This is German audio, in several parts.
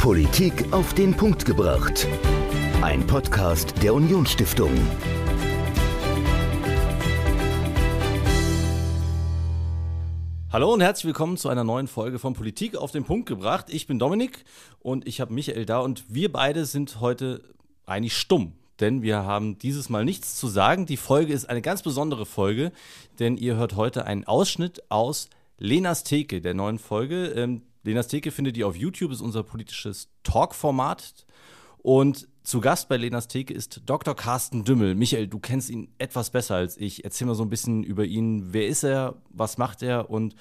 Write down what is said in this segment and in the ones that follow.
Politik auf den Punkt gebracht. Ein Podcast der Unionsstiftung. Hallo und herzlich willkommen zu einer neuen Folge von Politik auf den Punkt gebracht. Ich bin Dominik und ich habe Michael da und wir beide sind heute eigentlich stumm, denn wir haben dieses Mal nichts zu sagen. Die Folge ist eine ganz besondere Folge, denn ihr hört heute einen Ausschnitt aus Lenas Theke, der neuen Folge. Ähm, Lenas Theke findet ihr auf YouTube, ist unser politisches Talk-Format. Und zu Gast bei Lenas Theke ist Dr. Carsten Dümmel. Michael, du kennst ihn etwas besser als ich. Erzähl mal so ein bisschen über ihn. Wer ist er? Was macht er? Und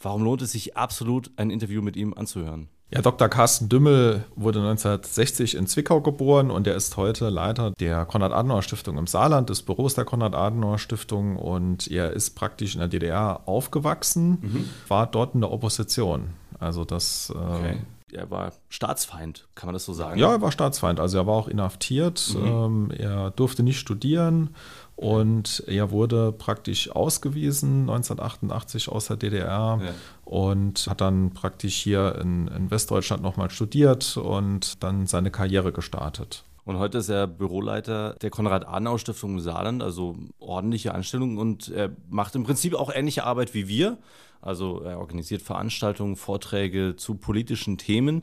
warum lohnt es sich absolut, ein Interview mit ihm anzuhören? Ja, Dr. Carsten Dümmel wurde 1960 in Zwickau geboren und er ist heute Leiter der Konrad-Adenauer-Stiftung im Saarland, des Büros der Konrad-Adenauer-Stiftung und er ist praktisch in der DDR aufgewachsen, mhm. war dort in der Opposition. Also das. Äh, okay. Er war Staatsfeind, kann man das so sagen? Ja, er war Staatsfeind. Also er war auch inhaftiert. Mhm. Ähm, er durfte nicht studieren und er wurde praktisch ausgewiesen 1988 aus der DDR ja. und hat dann praktisch hier in, in Westdeutschland nochmal studiert und dann seine Karriere gestartet. Und heute ist er Büroleiter der Konrad-Adenauer-Stiftung im Saarland, also ordentliche Anstellung. Und er macht im Prinzip auch ähnliche Arbeit wie wir. Also er organisiert Veranstaltungen, Vorträge zu politischen Themen.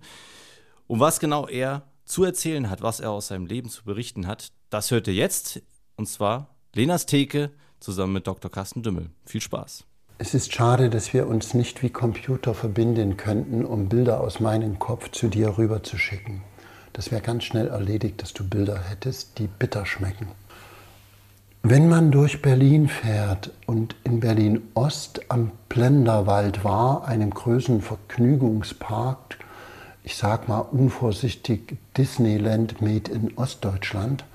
Und was genau er zu erzählen hat, was er aus seinem Leben zu berichten hat, das hört ihr jetzt. Und zwar Lenas Theke zusammen mit Dr. Carsten Dümmel. Viel Spaß. Es ist schade, dass wir uns nicht wie Computer verbinden könnten, um Bilder aus meinem Kopf zu dir rüberzuschicken. Das wäre ganz schnell erledigt, dass du Bilder hättest, die bitter schmecken. Wenn man durch Berlin fährt und in Berlin Ost am Plenderwald war, einem größeren Vergnügungspark, ich sag mal unvorsichtig Disneyland made in Ostdeutschland,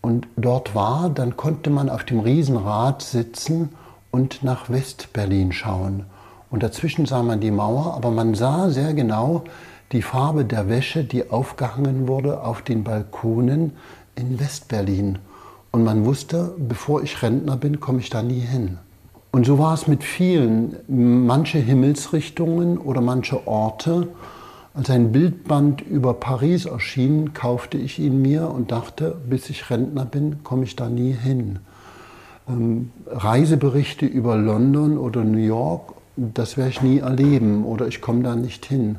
und dort war, dann konnte man auf dem Riesenrad sitzen und nach Westberlin schauen. Und dazwischen sah man die Mauer, aber man sah sehr genau, die Farbe der Wäsche, die aufgehangen wurde auf den Balkonen in Westberlin. Und man wusste, bevor ich Rentner bin, komme ich da nie hin. Und so war es mit vielen. Manche Himmelsrichtungen oder manche Orte. Als ein Bildband über Paris erschien, kaufte ich ihn mir und dachte, bis ich Rentner bin, komme ich da nie hin. Ähm, Reiseberichte über London oder New York, das werde ich nie erleben oder ich komme da nicht hin.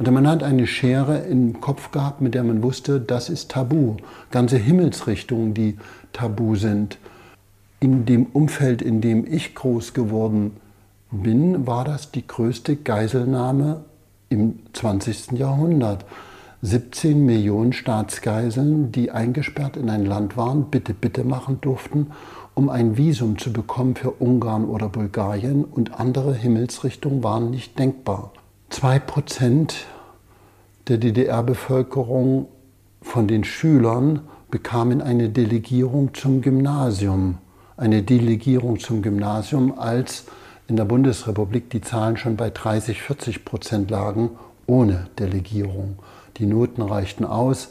Und man hat eine Schere im Kopf gehabt, mit der man wusste, das ist tabu. Ganze Himmelsrichtungen, die tabu sind. In dem Umfeld, in dem ich groß geworden bin, war das die größte Geiselnahme im 20. Jahrhundert. 17 Millionen Staatsgeiseln, die eingesperrt in ein Land waren, bitte, bitte machen durften, um ein Visum zu bekommen für Ungarn oder Bulgarien und andere Himmelsrichtungen waren nicht denkbar. Zwei Prozent der DDR-Bevölkerung von den Schülern bekamen eine Delegierung zum Gymnasium. Eine Delegierung zum Gymnasium, als in der Bundesrepublik die Zahlen schon bei 30, 40 Prozent lagen, ohne Delegierung. Die Noten reichten aus,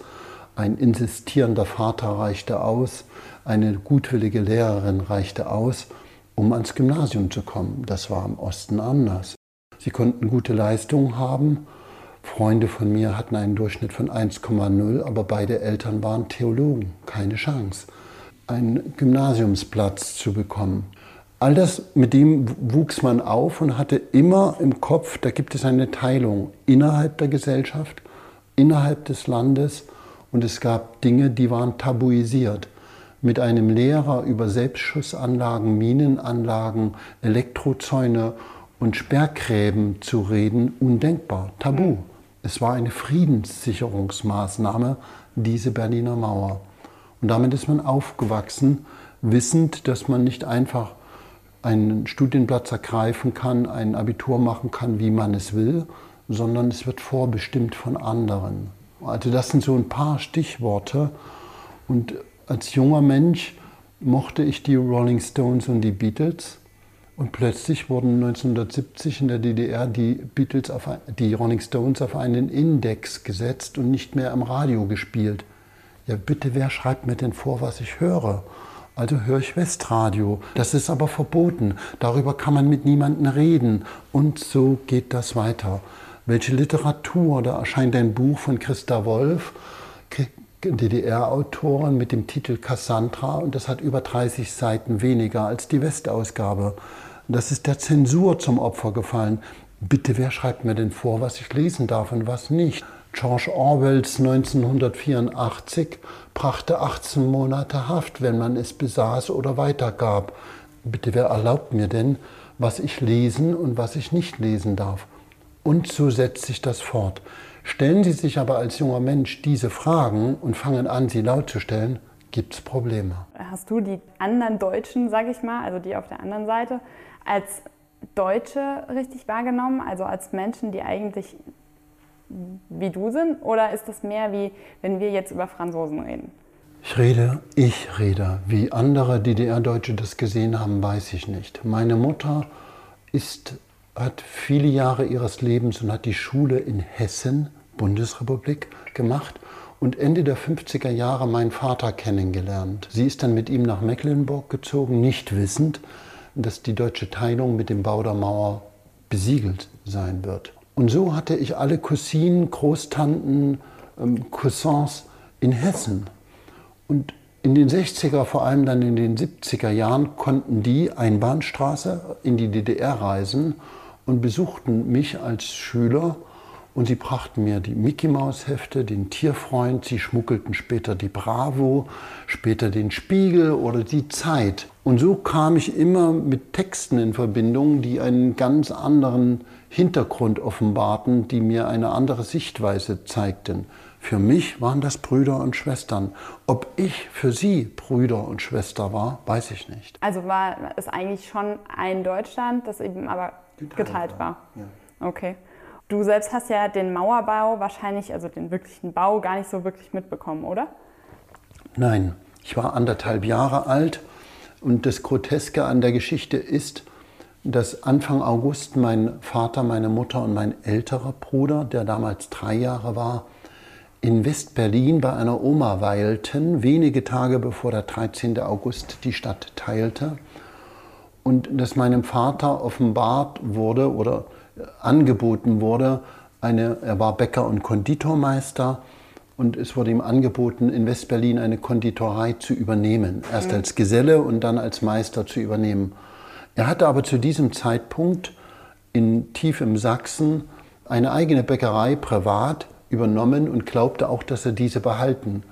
ein insistierender Vater reichte aus, eine gutwillige Lehrerin reichte aus, um ans Gymnasium zu kommen. Das war im Osten anders. Sie konnten gute Leistungen haben. Freunde von mir hatten einen Durchschnitt von 1,0, aber beide Eltern waren Theologen. Keine Chance, einen Gymnasiumsplatz zu bekommen. All das, mit dem wuchs man auf und hatte immer im Kopf, da gibt es eine Teilung innerhalb der Gesellschaft, innerhalb des Landes und es gab Dinge, die waren tabuisiert. Mit einem Lehrer über Selbstschussanlagen, Minenanlagen, Elektrozäune und Sperrgräben zu reden, undenkbar, tabu. Es war eine Friedenssicherungsmaßnahme, diese Berliner Mauer. Und damit ist man aufgewachsen, wissend, dass man nicht einfach einen Studienplatz ergreifen kann, ein Abitur machen kann, wie man es will, sondern es wird vorbestimmt von anderen. Also das sind so ein paar Stichworte. Und als junger Mensch mochte ich die Rolling Stones und die Beatles. Und plötzlich wurden 1970 in der DDR die Beatles, auf, die Rolling Stones auf einen Index gesetzt und nicht mehr am Radio gespielt. Ja, bitte, wer schreibt mir denn vor, was ich höre? Also höre ich Westradio. Das ist aber verboten. Darüber kann man mit niemandem reden. Und so geht das weiter. welche Literatur, da erscheint ein Buch von Christa Wolf, DDR-Autorin mit dem Titel Cassandra und das hat über 30 Seiten weniger als die Westausgabe. Das ist der Zensur zum Opfer gefallen. Bitte, wer schreibt mir denn vor, was ich lesen darf und was nicht? George Orwells 1984 brachte 18 Monate Haft, wenn man es besaß oder weitergab. Bitte, wer erlaubt mir denn, was ich lesen und was ich nicht lesen darf? Und so setzt sich das fort. Stellen Sie sich aber als junger Mensch diese Fragen und fangen an, sie laut zu stellen, gibt es Probleme. Hast du die anderen Deutschen, sage ich mal, also die auf der anderen Seite, als Deutsche richtig wahrgenommen, also als Menschen, die eigentlich wie du sind? Oder ist das mehr wie, wenn wir jetzt über Franzosen reden? Ich rede, ich rede. Wie andere DDR-Deutsche das gesehen haben, weiß ich nicht. Meine Mutter ist, hat viele Jahre ihres Lebens und hat die Schule in Hessen, Bundesrepublik, gemacht und Ende der 50er Jahre meinen Vater kennengelernt. Sie ist dann mit ihm nach Mecklenburg gezogen, nicht wissend, dass die deutsche Teilung mit dem Bau der Mauer besiegelt sein wird. Und so hatte ich alle Cousinen, Großtanten, ähm, Cousins in Hessen. Und in den 60er, vor allem dann in den 70er Jahren, konnten die Einbahnstraße in die DDR reisen und besuchten mich als Schüler und sie brachten mir die Mickey Maus Hefte, den Tierfreund, sie schmuggelten später die Bravo, später den Spiegel oder die Zeit. Und so kam ich immer mit Texten in Verbindung, die einen ganz anderen Hintergrund offenbarten, die mir eine andere Sichtweise zeigten. Für mich waren das Brüder und Schwestern. Ob ich für sie Brüder und Schwester war, weiß ich nicht. Also war es eigentlich schon ein Deutschland, das eben aber geteilt war. war. Ja. Okay. Du selbst hast ja den Mauerbau wahrscheinlich, also den wirklichen Bau, gar nicht so wirklich mitbekommen, oder? Nein, ich war anderthalb Jahre alt und das Groteske an der Geschichte ist, dass Anfang August mein Vater, meine Mutter und mein älterer Bruder, der damals drei Jahre war, in West-Berlin bei einer Oma weilten, wenige Tage bevor der 13. August die Stadt teilte. Und dass meinem Vater offenbart wurde oder angeboten wurde. Eine, er war Bäcker und Konditormeister und es wurde ihm angeboten, in Westberlin eine Konditorei zu übernehmen. Erst mhm. als Geselle und dann als Meister zu übernehmen. Er hatte aber zu diesem Zeitpunkt in tief im Sachsen eine eigene Bäckerei privat übernommen und glaubte auch, dass er diese behalten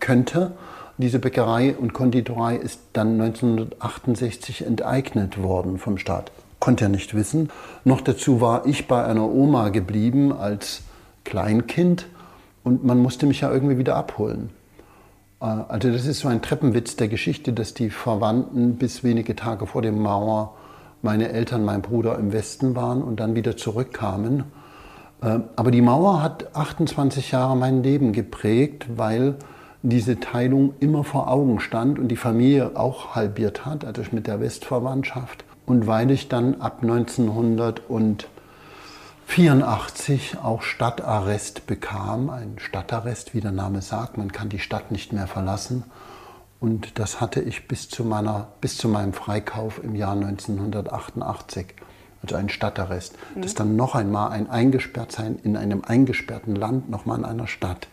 könnte. Diese Bäckerei und Konditorei ist dann 1968 enteignet worden vom Staat konnte er nicht wissen. Noch dazu war ich bei einer Oma geblieben als Kleinkind und man musste mich ja irgendwie wieder abholen. Äh, also das ist so ein Treppenwitz der Geschichte, dass die Verwandten bis wenige Tage vor der Mauer meine Eltern, mein Bruder im Westen waren und dann wieder zurückkamen. Äh, aber die Mauer hat 28 Jahre mein Leben geprägt, weil diese Teilung immer vor Augen stand und die Familie auch halbiert hat, also mit der Westverwandtschaft. Und weil ich dann ab 1984 auch Stadtarrest bekam, ein Stadtarrest, wie der Name sagt, man kann die Stadt nicht mehr verlassen. Und das hatte ich bis zu, meiner, bis zu meinem Freikauf im Jahr 1988 also ein Stadtarrest. Mhm. Das dann noch einmal ein Eingesperrtsein in einem eingesperrten Land, nochmal in einer Stadt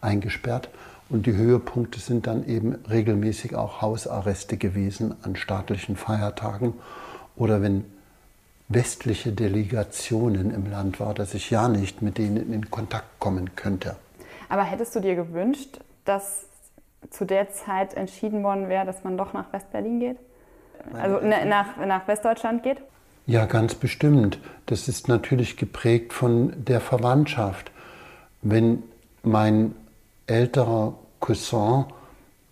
eingesperrt. Und die Höhepunkte sind dann eben regelmäßig auch Hausarreste gewesen an staatlichen Feiertagen oder wenn westliche Delegationen im Land war, dass ich ja nicht mit denen in Kontakt kommen könnte. Aber hättest du dir gewünscht, dass zu der Zeit entschieden worden wäre, dass man doch nach Westberlin geht? Also nach, nach Westdeutschland geht? Ja, ganz bestimmt. Das ist natürlich geprägt von der Verwandtschaft. Wenn mein älterer Cousin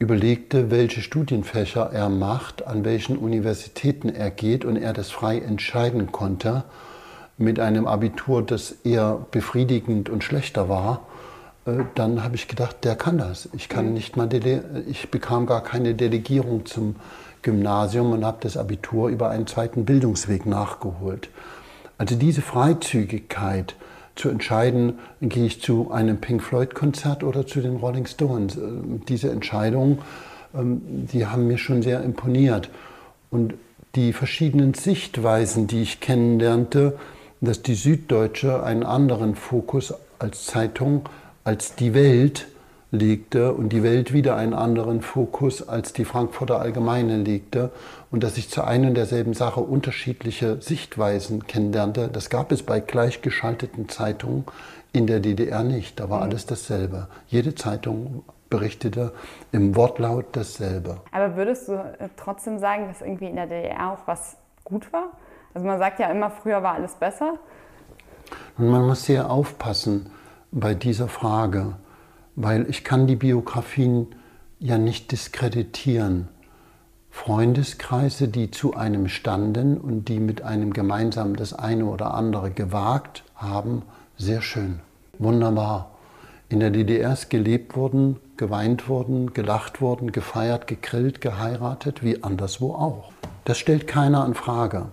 überlegte, welche Studienfächer er macht, an welchen Universitäten er geht und er das frei entscheiden konnte, mit einem Abitur, das eher befriedigend und schlechter war, äh, dann habe ich gedacht, der kann das. Ich kann mhm. nicht mal ich bekam gar keine Delegierung zum Gymnasium und habe das Abitur über einen zweiten Bildungsweg nachgeholt. Also diese Freizügigkeit, zu entscheiden, gehe ich zu einem Pink Floyd-Konzert oder zu den Rolling Stones. Äh, diese Entscheidungen, ähm, die haben mir schon sehr imponiert. Und die verschiedenen Sichtweisen, die ich kennenlernte, dass die Süddeutsche einen anderen Fokus als Zeitung als die Welt legte und die Welt wieder einen anderen Fokus als die Frankfurter Allgemeine legte und dass ich zu einer und derselben Sache unterschiedliche Sichtweisen kennenlernte. Das gab es bei gleichgeschalteten Zeitungen in der DDR nicht. Da war alles dasselbe. Jede Zeitung berichtete im Wortlaut dasselbe. Aber würdest du äh, trotzdem sagen, dass irgendwie in der DDR auch was gut war? Also man sagt ja immer, früher war alles besser. Und man muss sehr aufpassen bei dieser Frage weil ich kann die Biografien ja nicht diskreditieren. Freundeskreise, die zu einem standen und die mit einem gemeinsam das eine oder andere gewagt haben, sehr schön, wunderbar. In der DDR ist gelebt worden, geweint worden, gelacht worden, gefeiert, gegrillt, geheiratet, wie anderswo auch. Das stellt keiner in Frage.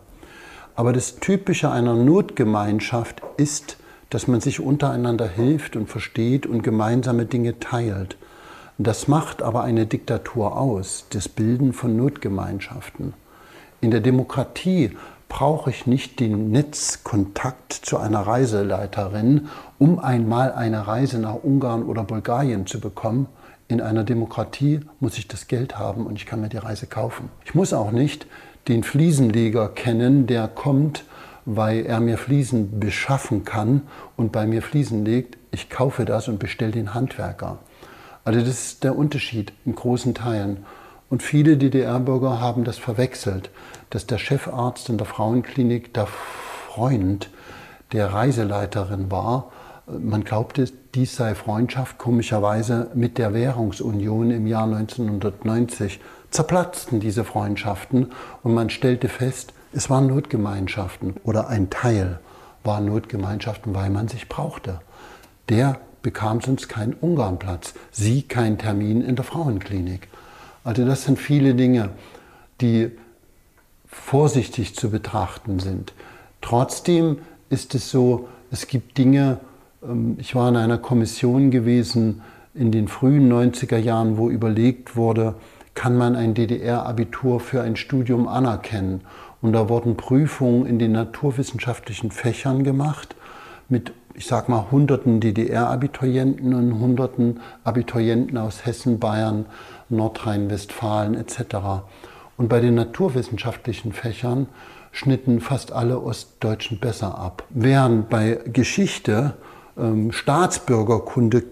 Aber das Typische einer Notgemeinschaft ist, dass man sich untereinander hilft und versteht und gemeinsame Dinge teilt. Das macht aber eine Diktatur aus, das Bilden von Notgemeinschaften. In der Demokratie brauche ich nicht den Netzkontakt zu einer Reiseleiterin, um einmal eine Reise nach Ungarn oder Bulgarien zu bekommen. In einer Demokratie muss ich das Geld haben und ich kann mir die Reise kaufen. Ich muss auch nicht den Fliesenleger kennen, der kommt weil er mir Fliesen beschaffen kann und bei mir Fliesen legt. Ich kaufe das und bestelle den Handwerker. Also das ist der Unterschied in großen Teilen. Und viele DDR-Bürger haben das verwechselt, dass der Chefarzt in der Frauenklinik der Freund der Reiseleiterin war. Man glaubte, dies sei Freundschaft. Komischerweise mit der Währungsunion im Jahr 1990 zerplatzten diese Freundschaften und man stellte fest, es waren Notgemeinschaften oder ein Teil waren Notgemeinschaften, weil man sich brauchte. Der bekam sonst keinen Ungarnplatz, sie keinen Termin in der Frauenklinik. Also das sind viele Dinge, die vorsichtig zu betrachten sind. Trotzdem ist es so, es gibt Dinge, ähm, ich war in einer Kommission gewesen in den frühen 90er Jahren, wo überlegt wurde, kann man ein DDR-Abitur für ein Studium anerkennen? Und da wurden Prüfungen in den naturwissenschaftlichen Fächern gemacht mit, ich sag mal, hunderten DDR-Abiturienten und hunderten Abiturienten aus Hessen, Bayern, Nordrhein-Westfalen etc. Und bei den naturwissenschaftlichen Fächern schnitten fast alle Ostdeutschen besser ab. Während bei Geschichte, ähm, Staatsbürgerkunde,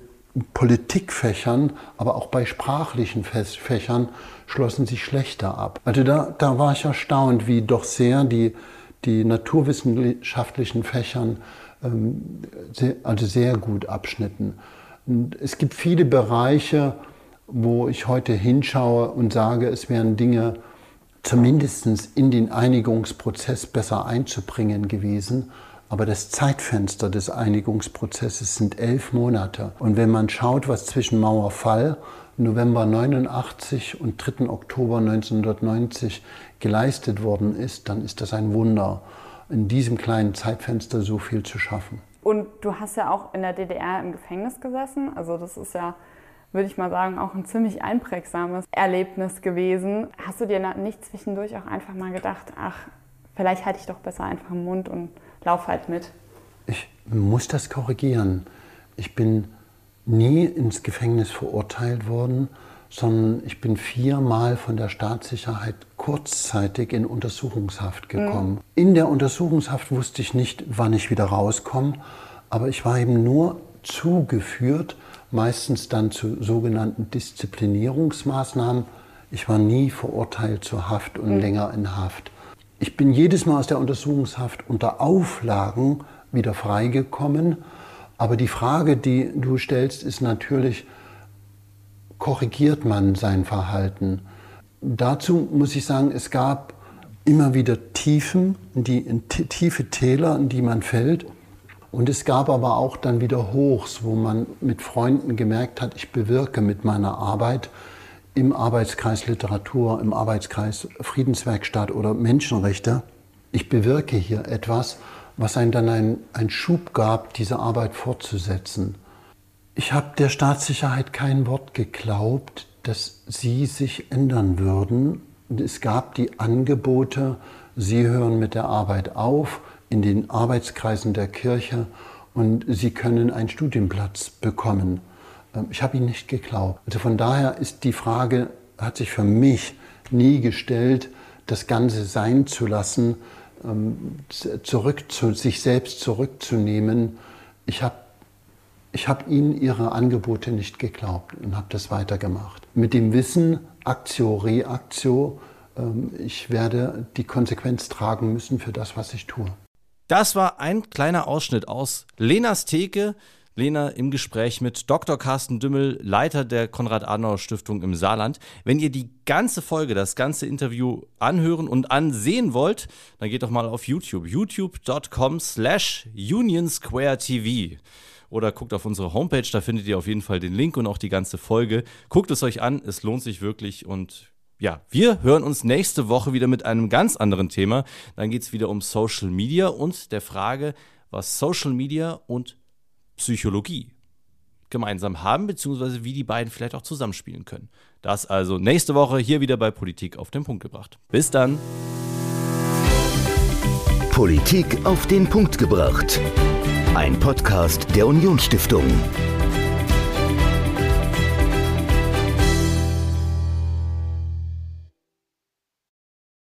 Politikfächern, aber auch bei sprachlichen Fächern schlossen sich schlechter ab. Also da, da war ich erstaunt, wie doch sehr die, die naturwissenschaftlichen Fächern ähm, sehr, also sehr gut abschnitten. Und es gibt viele Bereiche, wo ich heute hinschaue und sage, es wären Dinge zumindest in den Einigungsprozess besser einzubringen gewesen. Aber das Zeitfenster des Einigungsprozesses sind elf Monate. Und wenn man schaut, was zwischen Mauerfall November 89 und 3. Oktober 1990 geleistet worden ist, dann ist das ein Wunder, in diesem kleinen Zeitfenster so viel zu schaffen. Und du hast ja auch in der DDR im Gefängnis gesessen. Also das ist ja, würde ich mal sagen, auch ein ziemlich einprägsames Erlebnis gewesen. Hast du dir nicht zwischendurch auch einfach mal gedacht, ach, vielleicht halte ich doch besser einfach im Mund und lauf halt mit? Ich muss das korrigieren. Ich bin nie ins Gefängnis verurteilt worden, sondern ich bin viermal von der Staatssicherheit kurzzeitig in Untersuchungshaft gekommen. Mhm. In der Untersuchungshaft wusste ich nicht, wann ich wieder rauskomme, aber ich war eben nur zugeführt, meistens dann zu sogenannten Disziplinierungsmaßnahmen. Ich war nie verurteilt zur Haft und mhm. länger in Haft. Ich bin jedes Mal aus der Untersuchungshaft unter Auflagen wieder freigekommen aber die Frage, die du stellst, ist natürlich, korrigiert man sein Verhalten? Dazu muss ich sagen, es gab immer wieder Tiefen, die, tiefe Täler, in die man fällt. Und es gab aber auch dann wieder Hochs, wo man mit Freunden gemerkt hat, ich bewirke mit meiner Arbeit im Arbeitskreis Literatur, im Arbeitskreis Friedenswerkstatt oder Menschenrechte, ich bewirke hier etwas was einem dann einen Schub gab, diese Arbeit fortzusetzen. Ich habe der Staatssicherheit kein Wort geglaubt, dass sie sich ändern würden. Es gab die Angebote, sie hören mit der Arbeit auf, in den Arbeitskreisen der Kirche und Sie können einen Studienplatz bekommen. Ähm, ich habe Ihnen nicht geglaubt. Also von daher ist die Frage, hat sich für mich nie gestellt, das Ganze sein zu lassen, ähm, zurück zu sich selbst zurückzunehmen. Ich habe ich hab Ihnen Ihre Angebote nicht geglaubt und habe das weitergemacht. Mit dem Wissen, Aktio, Reaktio, ähm, ich werde die Konsequenz tragen müssen für das, was ich tue. Das war ein kleiner Ausschnitt aus Lenas Theke. Lena im Gespräch mit Dr. Carsten Dümmel, Leiter der Konrad-Adenauer-Stiftung im Saarland. Wenn ihr die ganze Folge, das ganze Interview anhören und ansehen wollt, dann geht doch mal auf YouTube. youtube.com slash unionsquaretv oder guckt auf unsere Homepage, da findet ihr auf jeden Fall den Link und auch die ganze Folge. Guckt es euch an, es lohnt sich wirklich und ja, wir hören uns nächste Woche wieder mit einem ganz anderen Thema. Dann geht es wieder um Social Media und der Frage, was Social Media und Psychologie gemeinsam haben, beziehungsweise wie die beiden vielleicht auch zusammenspielen können. Das also nächste Woche hier wieder bei Politik auf den Punkt gebracht. Bis dann. Politik auf den Punkt gebracht. Ein Podcast der Unionsstiftung.